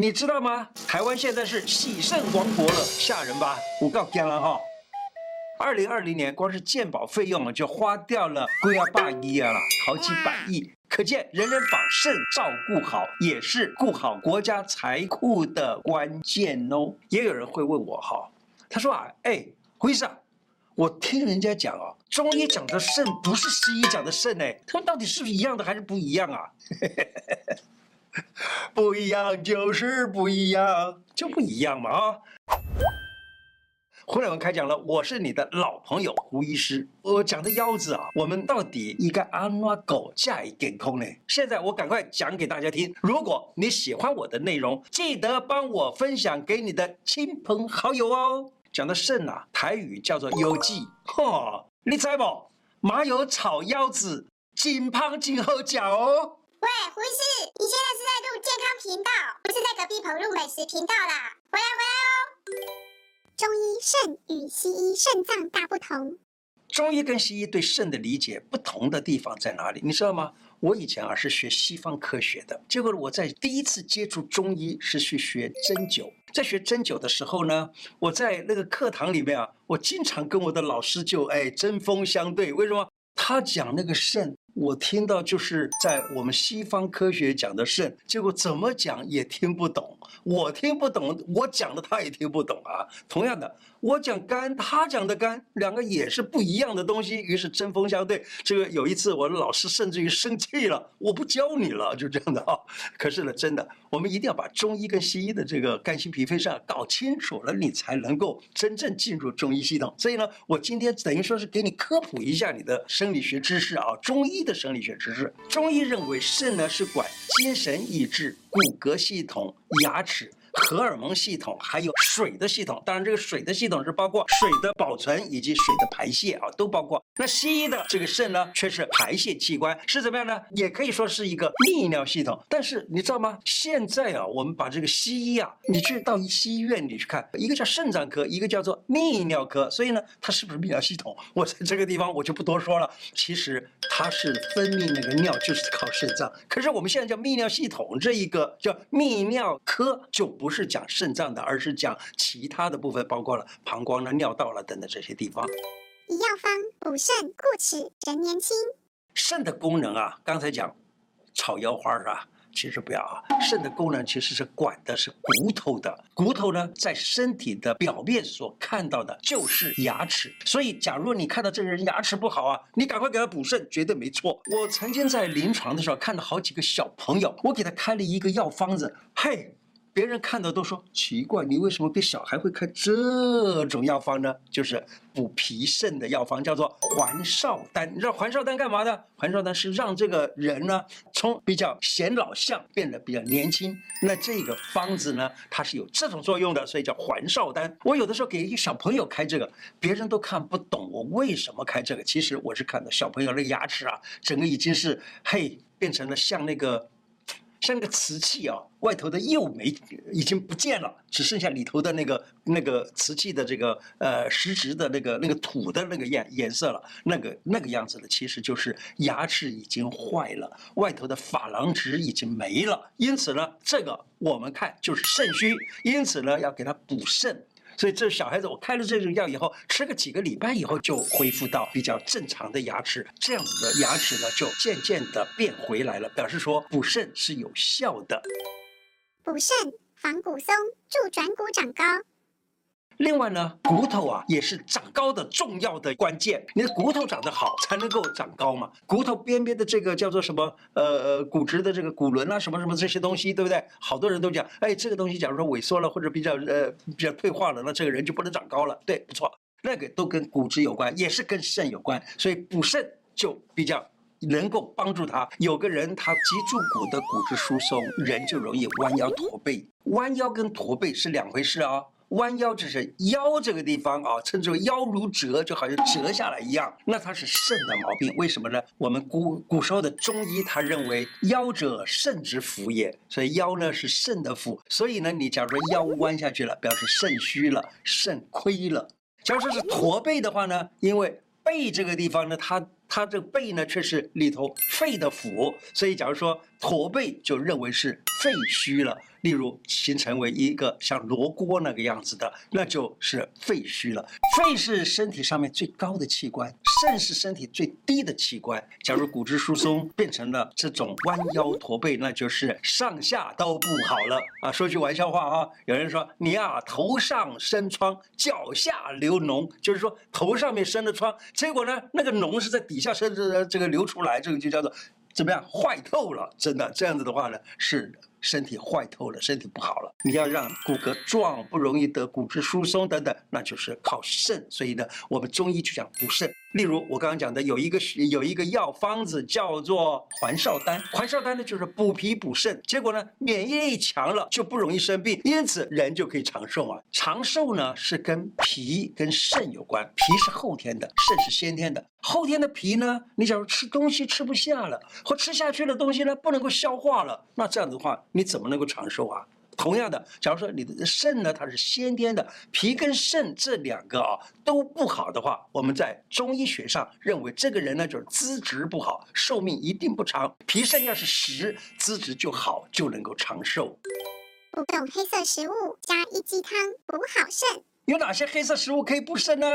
你知道吗？台湾现在是喜肾王国了，吓人吧？我告诉了哈，二零二零年光是健保费用就花掉了几啊百亿啊了，好几百亿。可见人人把肾照顾好，也是顾好国家财库的关键哦。也有人会问我哈，他说啊，哎，胡医生，我听人家讲哦，中医讲的肾不是西医讲的肾哎，他们到底是不是一样的还是不一样啊？不一样就是不一样，就不一样嘛啊！胡乃文开讲了，我是你的老朋友胡医师。我讲的腰子啊，我们到底应该安哪狗架一点空呢？现在我赶快讲给大家听。如果你喜欢我的内容，记得帮我分享给你的亲朋好友哦。讲的肾啊，台语叫做腰子，哈，你猜不？麻油炒腰子，金胖金好脚哦。喂，胡医师，你现在是在录健康频道，不是在隔壁棚录美食频道啦。回来回来哦。中医肾与西医肾脏大不同。中医跟西医对肾的理解不同的地方在哪里？你知道吗？我以前啊是学西方科学的，结果我在第一次接触中医是去学针灸。在学针灸的时候呢，我在那个课堂里面啊，我经常跟我的老师就哎针锋相对。为什么？他讲那个肾。我听到就是在我们西方科学讲的肾，结果怎么讲也听不懂。我听不懂，我讲的他也听不懂啊。同样的，我讲肝，他讲的肝，两个也是不一样的东西。于是针锋相对。这个有一次，我的老师甚至于生气了，我不教你了，就这样的啊。可是呢，真的，我们一定要把中医跟西医的这个肝心脾肺肾搞清楚了，你才能够真正进入中医系统。所以呢，我今天等于说是给你科普一下你的生理学知识啊，中医。的生理学知识，中医认为肾呢是管精神、意志、骨骼系统、牙齿。荷尔蒙系统还有水的系统，当然这个水的系统是包括水的保存以及水的排泄啊，都包括。那西医的这个肾呢，却是排泄器官，是怎么样呢？也可以说是一个泌尿系统。但是你知道吗？现在啊，我们把这个西医啊，你去到西医院里去看，一个叫肾脏科，一个叫做泌尿科，所以呢，它是不是泌尿系统？我在这个地方我就不多说了。其实它是分泌那个尿就是靠肾脏，可是我们现在叫泌尿系统这一个叫泌尿科就不。是讲肾脏的，而是讲其他的部分，包括了膀胱了、尿道了等等这些地方。以药方补肾固齿人年轻。肾的功能啊，刚才讲炒腰花是吧？其实不要啊，肾的功能其实是管的是骨头的。骨头呢，在身体的表面所看到的就是牙齿。所以，假如你看到这个人牙齿不好啊，你赶快给他补肾，绝对没错。我曾经在临床的时候看到好几个小朋友，我给他开了一个药方子，嘿。别人看到都说奇怪，你为什么给小孩会开这种药方呢？就是补脾肾的药方，叫做还少丹。你知道还少丹干嘛的？还少丹是让这个人呢，从比较显老相变得比较年轻。那这个方子呢，它是有这种作用的，所以叫还少丹。我有的时候给一小朋友开这个，别人都看不懂我为什么开这个。其实我是看到小朋友那个牙齿啊，整个已经是嘿，变成了像那个。像那个瓷器啊，外头的釉没已经不见了，只剩下里头的那个那个瓷器的这个呃实质的那个那个土的那个颜颜色了，那个那个样子的，其实就是牙齿已经坏了，外头的珐琅质已经没了，因此呢，这个我们看就是肾虚，因此呢要给它补肾。所以这小孩子，我开了这种药以后，吃个几个礼拜以后，就恢复到比较正常的牙齿，这样子的牙齿呢，就渐渐的变回来了，表示说补肾是有效的。补肾防骨松，助转骨长高。另外呢，骨头啊也是长高的重要的关键。你的骨头长得好，才能够长高嘛。骨头边边的这个叫做什么？呃，骨质的这个骨轮啊，什么什么这些东西，对不对？好多人都讲，哎，这个东西假如说萎缩了或者比较呃比较退化了，那这个人就不能长高了。对，不错，那个都跟骨质有关，也是跟肾有关。所以补肾就比较能够帮助他。有个人他脊柱骨的骨质疏松，人就容易弯腰驼背。弯腰跟驼背是两回事啊。弯腰只是腰这个地方啊，称之为腰如折，就好像折下来一样。那它是肾的毛病，为什么呢？我们古古时候的中医他认为腰者肾之府也，所以腰呢是肾的府。所以呢，你假如说腰弯下去了，表示肾虚了，肾亏了。假如说是驼背的话呢，因为背这个地方呢，它它这个背呢却是里头肺的腑，所以假如说驼背就认为是肺虚了。例如形成为一个像罗锅那个样子的，那就是肺虚了。肺是身体上面最高的器官，肾是身体最低的器官。假如骨质疏松变成了这种弯腰驼背，那就是上下都不好了啊！说句玩笑话啊，有人说你啊头上生疮，脚下流脓，就是说头上面生了疮，结果呢那个脓是在底下甚至这个流出来，这个就叫做怎么样坏透了？真的这样子的话呢是。身体坏透了，身体不好了。你要让骨骼壮，不容易得骨质疏松等等，那就是靠肾。所以呢，我们中医就讲补肾。例如我刚刚讲的，有一个有一个药方子叫做还少丹，还少丹呢就是补脾补肾。结果呢，免疫力强了就不容易生病，因此人就可以长寿啊。长寿呢是跟脾跟肾有关，脾是后天的，肾是先天的。后天的脾呢，你假如吃东西吃不下了，或吃下去的东西呢不能够消化了，那这样子的话。你怎么能够长寿啊？同样的，假如说你的肾呢，它是先天的，脾跟肾这两个啊都不好的话，我们在中医学上认为这个人呢就是资质不好，寿命一定不长。脾肾要是实，资质就好，就能够长寿。不动黑色食物加一鸡汤补好肾。有哪些黑色食物可以补肾呢？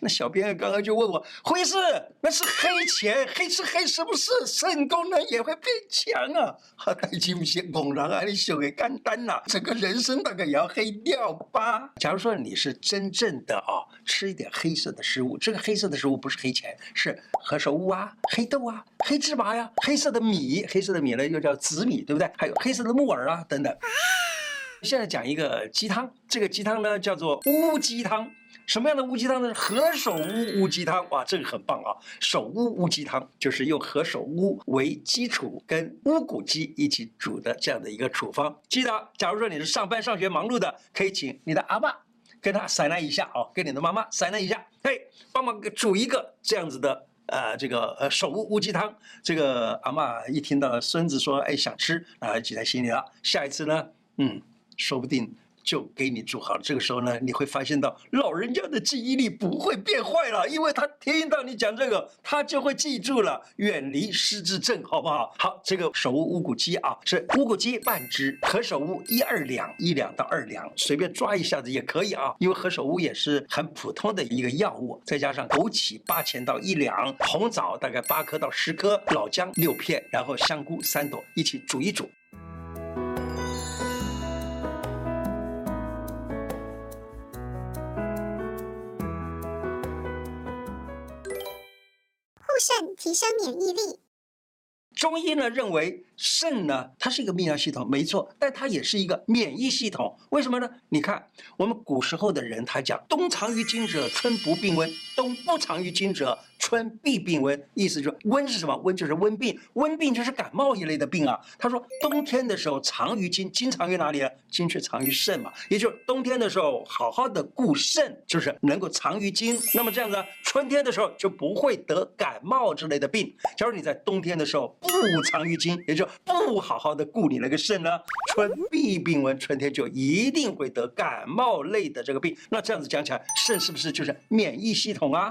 那小编刚刚就问我，胡医师那是黑钱，黑吃黑是不是肾功能也会变强啊？好，已经不行，猛然啊，你想的简单了，整个人生大概也要黑掉吧？假如说你是真正的啊，吃一点黑色的食物，这个黑色的食物不是黑钱，是何首乌啊、黑豆啊、黑芝麻呀、黑色的米，黑色的米呢又叫紫米，对不对？还有黑色的木耳啊等等。现在讲一个鸡汤，这个鸡汤呢叫做乌鸡汤。什么样的乌鸡汤呢？何首乌乌鸡汤，哇，这个很棒啊！首乌乌鸡汤就是用何首乌为基础，跟乌骨鸡一起煮的这样的一个处方。记得，假如说你是上班上学忙碌的，可以请你的阿爸跟他商量一下哦，跟你的妈妈商量一下，嘿，帮忙煮一个这样子的呃这个呃首乌乌鸡汤。这个阿嬷一听到孙子说哎想吃，啊记在心里了。下一次呢，嗯。说不定就给你煮好了。这个时候呢，你会发现到老人家的记忆力不会变坏了，因为他听到你讲这个，他就会记住了，远离失智症，好不好？好，这个首乌乌骨鸡啊，是乌骨鸡半只，何首乌一二两，一两到二两，随便抓一下子也可以啊。因为何首乌也是很普通的一个药物，再加上枸杞八钱到一两，红枣大概八颗到十颗，老姜六片，然后香菇三朵，一起煮一煮。提升免疫力。中医呢认为肾呢，它是一个泌尿系统，没错，但它也是一个免疫系统。为什么呢？你看我们古时候的人，他讲冬藏于精者，春不病温；冬不藏于精者，春必病温，意思就是温是什么？温就是温病，温病就是感冒一类的病啊。他说冬天的时候藏于精，精藏于哪里啊？精却藏于肾嘛，也就是冬天的时候好好的固肾，就是能够藏于精。那么这样子，春天的时候就不会得感冒之类的病。假如你在冬天的时候不藏于精，也就不好好的顾你那个肾呢，春必病温，春天就一定会得感冒类的这个病。那这样子讲起来，肾是不是就是免疫系统啊？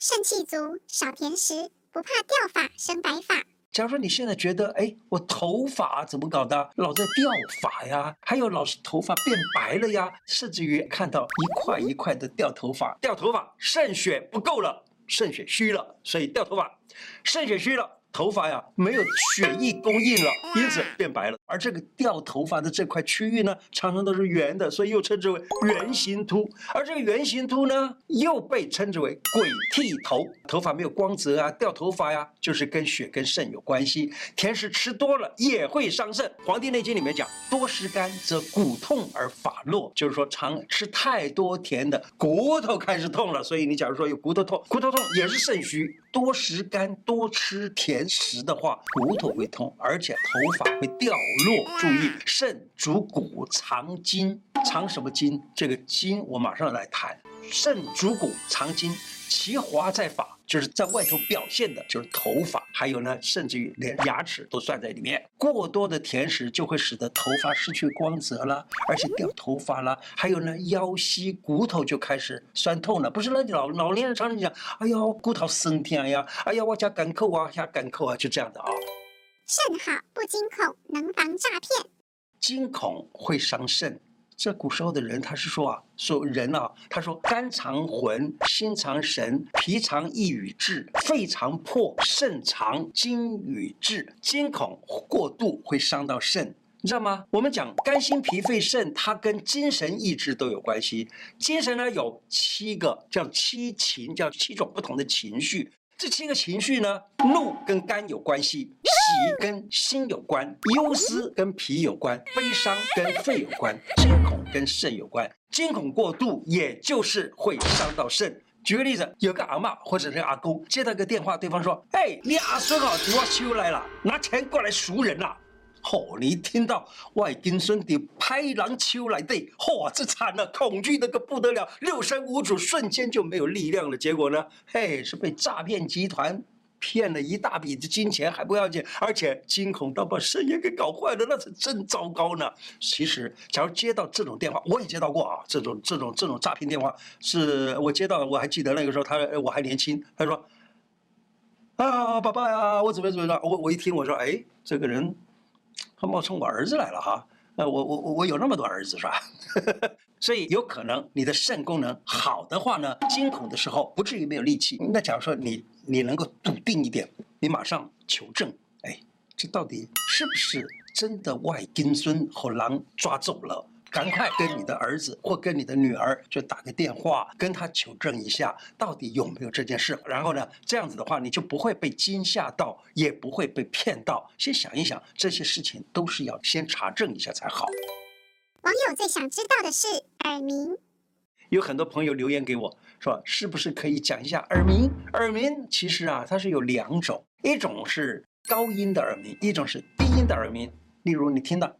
肾气足，少甜食，不怕掉发生白发。假如说你现在觉得，哎，我头发怎么搞的，老在掉发呀，还有老是头发变白了呀，甚至于看到一块一块的掉头发，掉头发，肾血不够了，肾血虚了，所以掉头发，肾血虚了。头发呀，没有血液供应了，因此变白了。而这个掉头发的这块区域呢，常常都是圆的，所以又称之为圆形秃。而这个圆形秃呢，又被称之为鬼剃头。头发没有光泽啊，掉头发呀、就是跟血跟肾有关系。甜食吃多了也会伤肾。《黄帝内经》里面讲，多食甘则骨痛而发落，就是说常吃太多甜的，骨头开始痛了。所以你假如说有骨头痛，骨头痛也是肾虚。多食甘，多吃甜食的话，骨头会痛，而且头发会掉落。注意，肾主骨，藏筋，藏什么筋？这个筋我马上来谈。肾主骨，藏筋，其华在发，就是在外头表现的，就是头发，还有呢，甚至于连牙齿都算在里面。过多的甜食就会使得头发失去光泽了，而且掉头发了。还有呢，腰膝骨头就开始酸痛了。不是那老老年人常常讲，哎呦，骨头酸痛呀，哎呀，我家干口啊，下干口啊，就这样的啊。肾好不惊恐，能防诈骗。惊恐会伤肾。这古时候的人，他是说啊，说人啊，他说肝藏魂，心藏神，脾藏意与志，肺藏魄，肾藏精与志。惊恐过度会伤到肾，你知道吗？我们讲肝、心、脾、肺、肾，它跟精神意志都有关系。精神呢有七个，叫七情，叫七种不同的情绪。这七个情绪呢，怒跟肝有关系，喜跟心有关，忧思跟脾有关，悲伤跟肺有关，惊恐跟肾有关。惊恐过度，也就是会伤到肾。举个例子，有个阿嬷或者是阿公接到个电话，对方说：“哎，你阿孙啊，我修来了，拿钱过来赎人了。”哦，你听到外金孙的拍狼丘来对，嚯，这惨了，恐惧的个不得了，六神无主，瞬间就没有力量了。结果呢，嘿，是被诈骗集团骗了一大笔的金钱还不要紧，而且惊恐到把肾也给搞坏了，那是真糟糕呢。其实，假如接到这种电话，我也接到过啊，这种这种这种诈骗电话，是我接到，我还记得那个时候他我还年轻，他说啊，爸爸呀，我怎么怎么着，我我一听我说，哎，这个人。他冒充我儿子来了哈，呃，我我我我有那么多儿子是吧？所以有可能你的肾功能好的话呢，惊恐的时候不至于没有力气。那假如说你你能够笃定一点，你马上求证，哎，这到底是不是真的外金孙和狼抓走了？赶快跟你的儿子 或跟你的女儿就打个电话，跟他求证一下，到底有没有这件事。然后呢，这样子的话，你就不会被惊吓到，也不会被骗到。先想一想，这些事情都是要先查证一下才好。网友最想知道的是耳鸣。有很多朋友留言给我说，是不是可以讲一下耳鸣？耳鸣其实啊，它是有两种，一种是高音的耳鸣，一种是低音的耳鸣。例如你听到。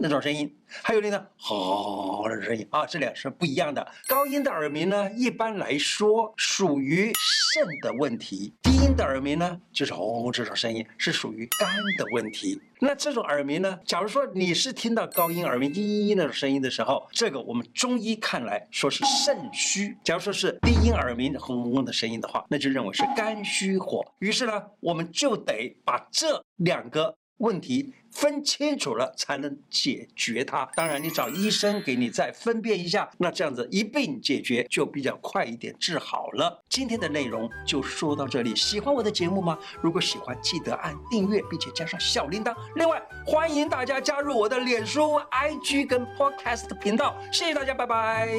那种声音，还有那个吼的声音啊，这两是不一样的。高音的耳鸣呢，一般来说属于肾的问题；低音的耳鸣呢，就是哦这种声音是属于肝的问题。那这种耳鸣呢，假如说你是听到高音耳鸣嘤嘤嘤那种声音的时候，这个我们中医看来说是肾虚；假如说是低音耳鸣轰轰的声音的话，那就认为是肝虚火。于是呢，我们就得把这两个。问题分清楚了才能解决它。当然，你找医生给你再分辨一下，那这样子一并解决就比较快一点，治好了。今天的内容就说到这里。喜欢我的节目吗？如果喜欢，记得按订阅，并且加上小铃铛。另外，欢迎大家加入我的脸书、IG 跟 Podcast 频道。谢谢大家，拜拜。